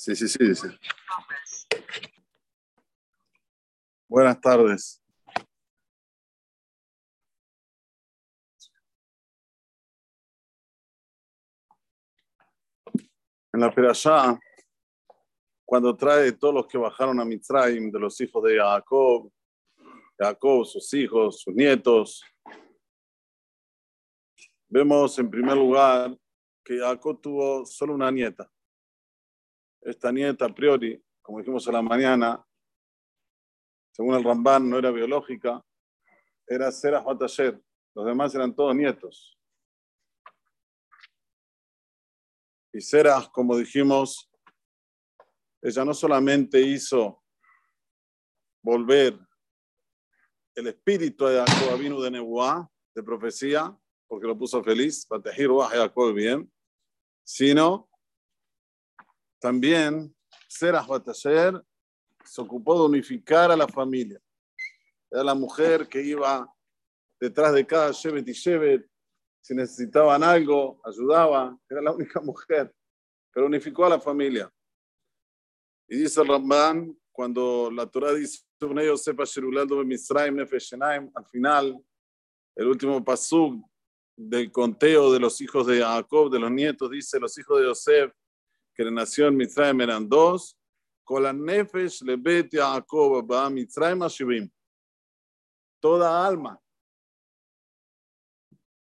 Sí, sí, sí, sí. Buenas tardes. En la Perashá, cuando trae todos los que bajaron a Mitzrayim, de los hijos de Jacob, Jacob, sus hijos, sus nietos, vemos en primer lugar que Jacob tuvo solo una nieta. Esta nieta, a priori, como dijimos a la mañana, según el Ramban, no era biológica, era Serah Batasher. Los demás eran todos nietos. Y Serah, como dijimos, ella no solamente hizo volver el espíritu de Jacob vino de Nebuá, de profecía, porque lo puso feliz, para Jacob bien, sino también Serah Batasher se ocupó de unificar a la familia. Era la mujer que iba detrás de cada Shevet y Shevet, si necesitaban algo, ayudaba, era la única mujer, pero unificó a la familia. Y dice el Ramban, cuando la Torah dice, al final, el último pasuk del conteo de los hijos de Jacob, de los nietos, dice, los hijos de Yosef, que le nació en Mitzrayim eran dos, con la nefesh le Jacob, va Mitzrayim Shivim. Toda alma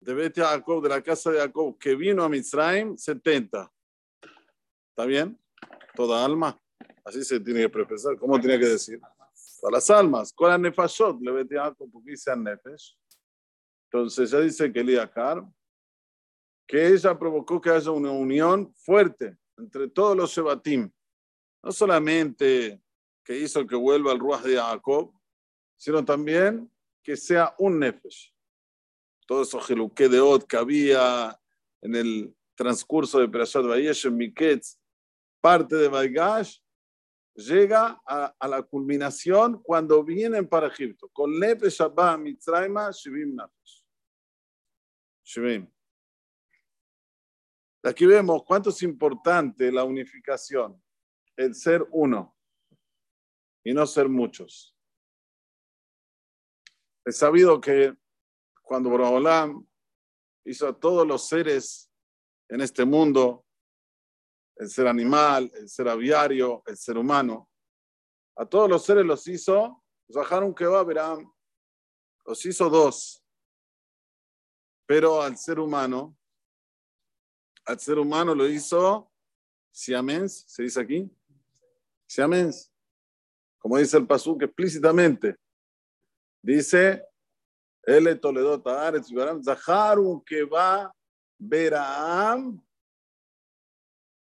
de Bete a Jacob, de la casa de Jacob, que vino a Mitzrayim, 70. ¿Está bien? Toda alma. Así se tiene que precisar. ¿Cómo tiene que decir? Todas las almas. Con la nefashot le bete a Jacob, porque nefesh. Entonces ya dice que Eliakar, que ella provocó que haya una unión fuerte entre todos los Shebatim. No solamente que hizo que vuelva el Ruach de Jacob, sino también que sea un Nefesh. Todo eso geluque de Od que había en el transcurso de Perashat Vayesh en Miketz, parte de Baigash, llega a, la culminación cuando vienen para Egipto. Con Nefesh Abba Mitzrayma Shivim Nefesh. Aquí vemos cuánto es importante la unificación, el ser uno y no ser muchos. Es sabido que cuando Borobolam hizo a todos los seres en este mundo, el ser animal, el ser aviario, el ser humano, a todos los seres los hizo, va, verán, los hizo dos. Pero al ser humano, al ser humano lo hizo siamens, se dice aquí, siamens, como dice el Pasuk explícitamente. Dice, él Toledo Taaretz Zaharu que va Beraam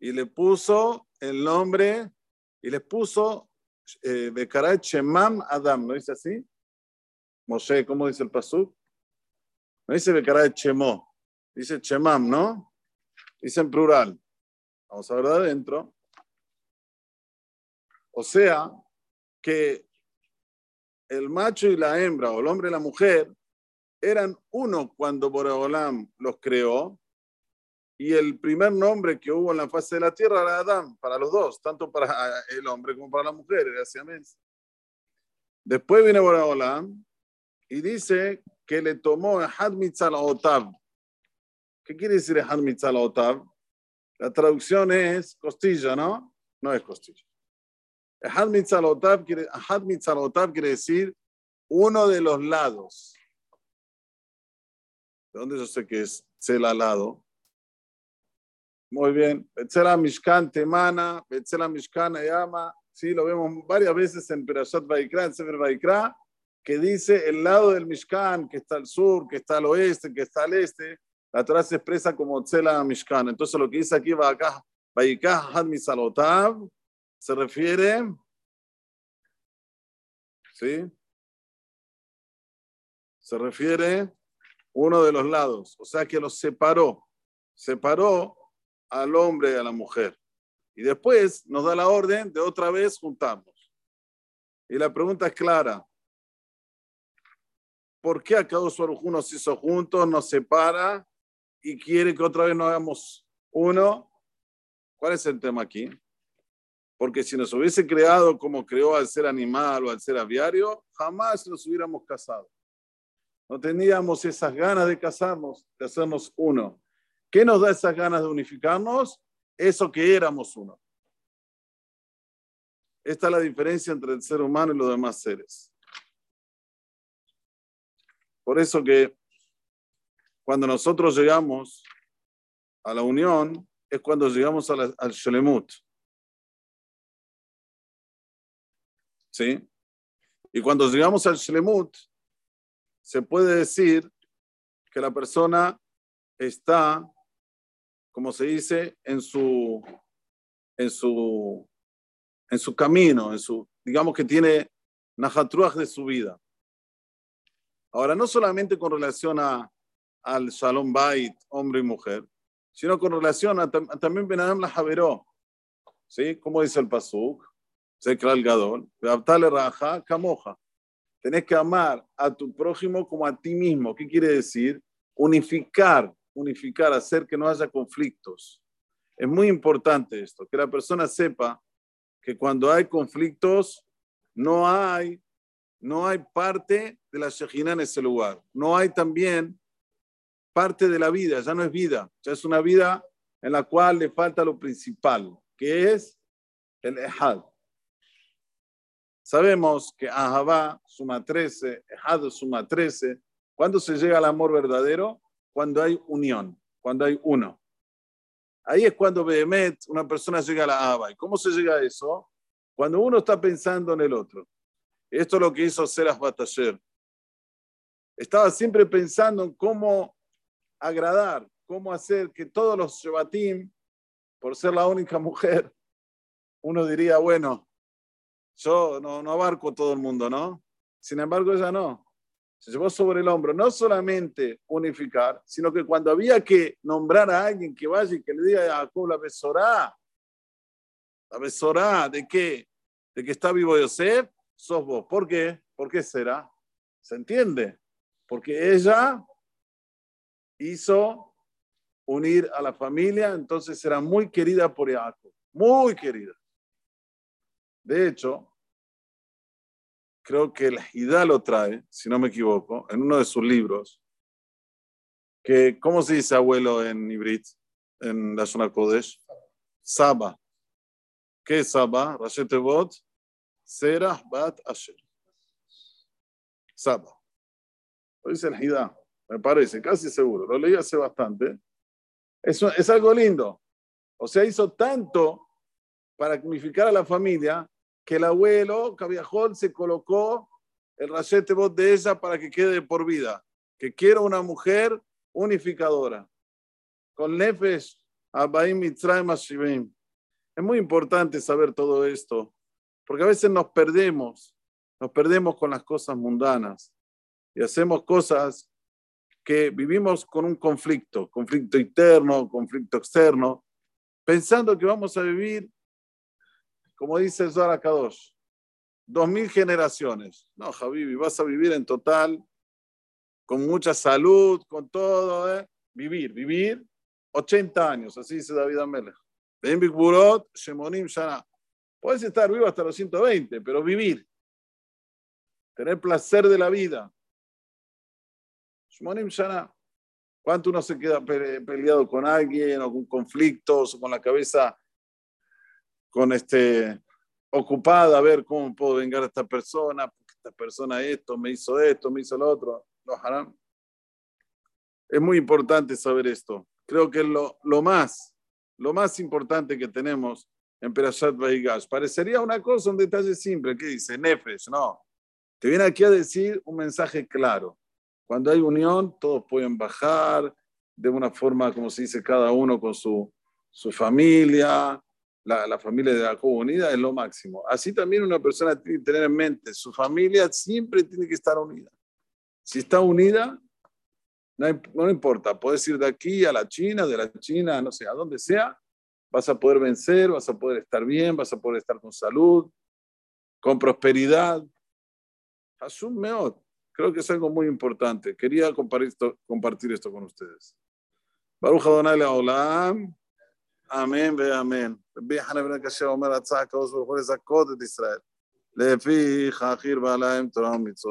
y le puso el nombre y le puso eh, Bekarat Shemam Adam, ¿no dice así? Moshe, ¿cómo dice el Pasuk? No dice Becaray Chemó, dice Chemam, ¿no? Dice en plural. Vamos a ver de adentro. O sea, que el macho y la hembra, o el hombre y la mujer, eran uno cuando Boreolam los creó, y el primer nombre que hubo en la fase de la tierra era Adán, para los dos, tanto para el hombre como para la mujer, era Siamés. Después viene Boreolam y dice que le tomó Had Otav. ¿Qué quiere decir Had Otav? La traducción es costilla, ¿no? No es costilla. Had Otav quiere, Otav quiere decir uno de los lados. ¿De dónde yo sé que es Tzela lado? Muy bien. Betzela Mishkan Temana, Betzela Mishkan Ayama. Sí, lo vemos varias veces en Perashat Vaikra, en Sefer Vaikra que dice el lado del Mishkan, que está al sur, que está al oeste, que está al este, la Torah se expresa como Tzela Mishkan. Entonces lo que dice aquí va acá, Had se refiere, ¿sí? Se refiere uno de los lados, o sea que los separó, separó al hombre y a la mujer. Y después nos da la orden de otra vez juntarnos. Y la pregunta es clara, ¿Por qué acá Baruj nos hizo juntos, nos separa y quiere que otra vez nos hagamos uno? ¿Cuál es el tema aquí? Porque si nos hubiese creado como creó al ser animal o al ser aviario, jamás nos hubiéramos casado. No teníamos esas ganas de casarnos, de hacernos uno. ¿Qué nos da esas ganas de unificarnos? Eso que éramos uno. Esta es la diferencia entre el ser humano y los demás seres. Por eso que cuando nosotros llegamos a la unión, es cuando llegamos al Shalemut. ¿Sí? Y cuando llegamos al Shlemut, se puede decir que la persona está, como se dice, en su, en su, en su camino, en su, digamos que tiene Najatruach de su vida. Ahora, no solamente con relación a, al Shalom Bait, hombre y mujer, sino con relación a, también Benadam la Javeró. ¿Sí? Como dice el Pasuk, Sekra el Gadol, Raja, Camoja. Tenés que amar a tu prójimo como a ti mismo. ¿Qué quiere decir? Unificar, unificar, hacer que no haya conflictos. Es muy importante esto, que la persona sepa que cuando hay conflictos, no hay, no hay parte de la Shejina en ese lugar. No hay también parte de la vida, ya no es vida, ya es una vida en la cual le falta lo principal, que es el Ehad. Sabemos que Ahabá suma 13, Ehad suma 13. ¿Cuándo se llega al amor verdadero? Cuando hay unión, cuando hay uno. Ahí es cuando Behemet, una persona llega a la Ahabá. ¿Y cómo se llega a eso? Cuando uno está pensando en el otro. Esto es lo que hizo Seras Bataller. Estaba siempre pensando en cómo agradar, cómo hacer que todos los Shebatim, por ser la única mujer, uno diría, bueno, yo no, no abarco todo el mundo, ¿no? Sin embargo, ella no. Se llevó sobre el hombro no solamente unificar, sino que cuando había que nombrar a alguien que vaya y que le diga a Jacob la besorá, la besorá, ¿de qué? ¿De que está vivo Yosef? Sos vos. ¿Por qué? ¿Por qué será? ¿Se entiende? Porque ella hizo unir a la familia, entonces era muy querida por Jacob, muy querida. De hecho, creo que el Hidá lo trae, si no me equivoco, en uno de sus libros, que, ¿cómo se dice abuelo en Ibrit, en la zona Kodesh? Saba. ¿Qué es Saba? Rashetevot, Serah Bat Asher. Saba. Lo dice el Hidá, me parece, casi seguro. Lo leí hace bastante. Eso es algo lindo. O sea, hizo tanto para unificar a la familia que el abuelo Cabiajol se colocó el rachete voz de ella para que quede por vida, que quiera una mujer unificadora, con Nefesh, Abaim, Mitzrayim, Ashivim. Es muy importante saber todo esto, porque a veces nos perdemos, nos perdemos con las cosas mundanas y hacemos cosas que vivimos con un conflicto, conflicto interno, conflicto externo, pensando que vamos a vivir como dice Zohar Kadosh, dos mil generaciones. No, Javi, vas a vivir en total con mucha salud, con todo, ¿eh? vivir, vivir 80 años, así dice David Amelech. Puedes estar vivo hasta los 120, pero vivir, tener placer de la vida. Shemonim Shana. ¿Cuánto uno se queda peleado con alguien o con conflictos o con la cabeza con este, ocupada a ver cómo puedo vengar a esta persona, porque esta persona esto, me hizo esto, me hizo lo otro. Es muy importante saber esto. Creo que lo, lo más, lo más importante que tenemos en Perashat Vaigash. Parecería una cosa, un detalle simple, ¿qué dice? Nefesh, no. Te viene aquí a decir un mensaje claro. Cuando hay unión, todos pueden bajar de una forma, como se dice, cada uno con su, su familia, la, familia de la unida es lo máximo. Así también una persona tiene que tener en mente, su familia siempre tiene que estar unida. Si está unida, no, no importa, puedes ir de aquí a la China, de la China, no sé, a donde sea, vas a poder vencer, vas a poder estar bien, vas a poder estar con salud, con prosperidad. Hasum Meot, creo que es algo muy importante. Quería compartir esto, compartir esto con ustedes. Baruch Adonai Olam. אמן ואמן. רבי חנא בן הקשה אומר, רצה הקדוש ברוך הוא לזכות את ישראל. לפי חכיר בעליים תורה ומצוות.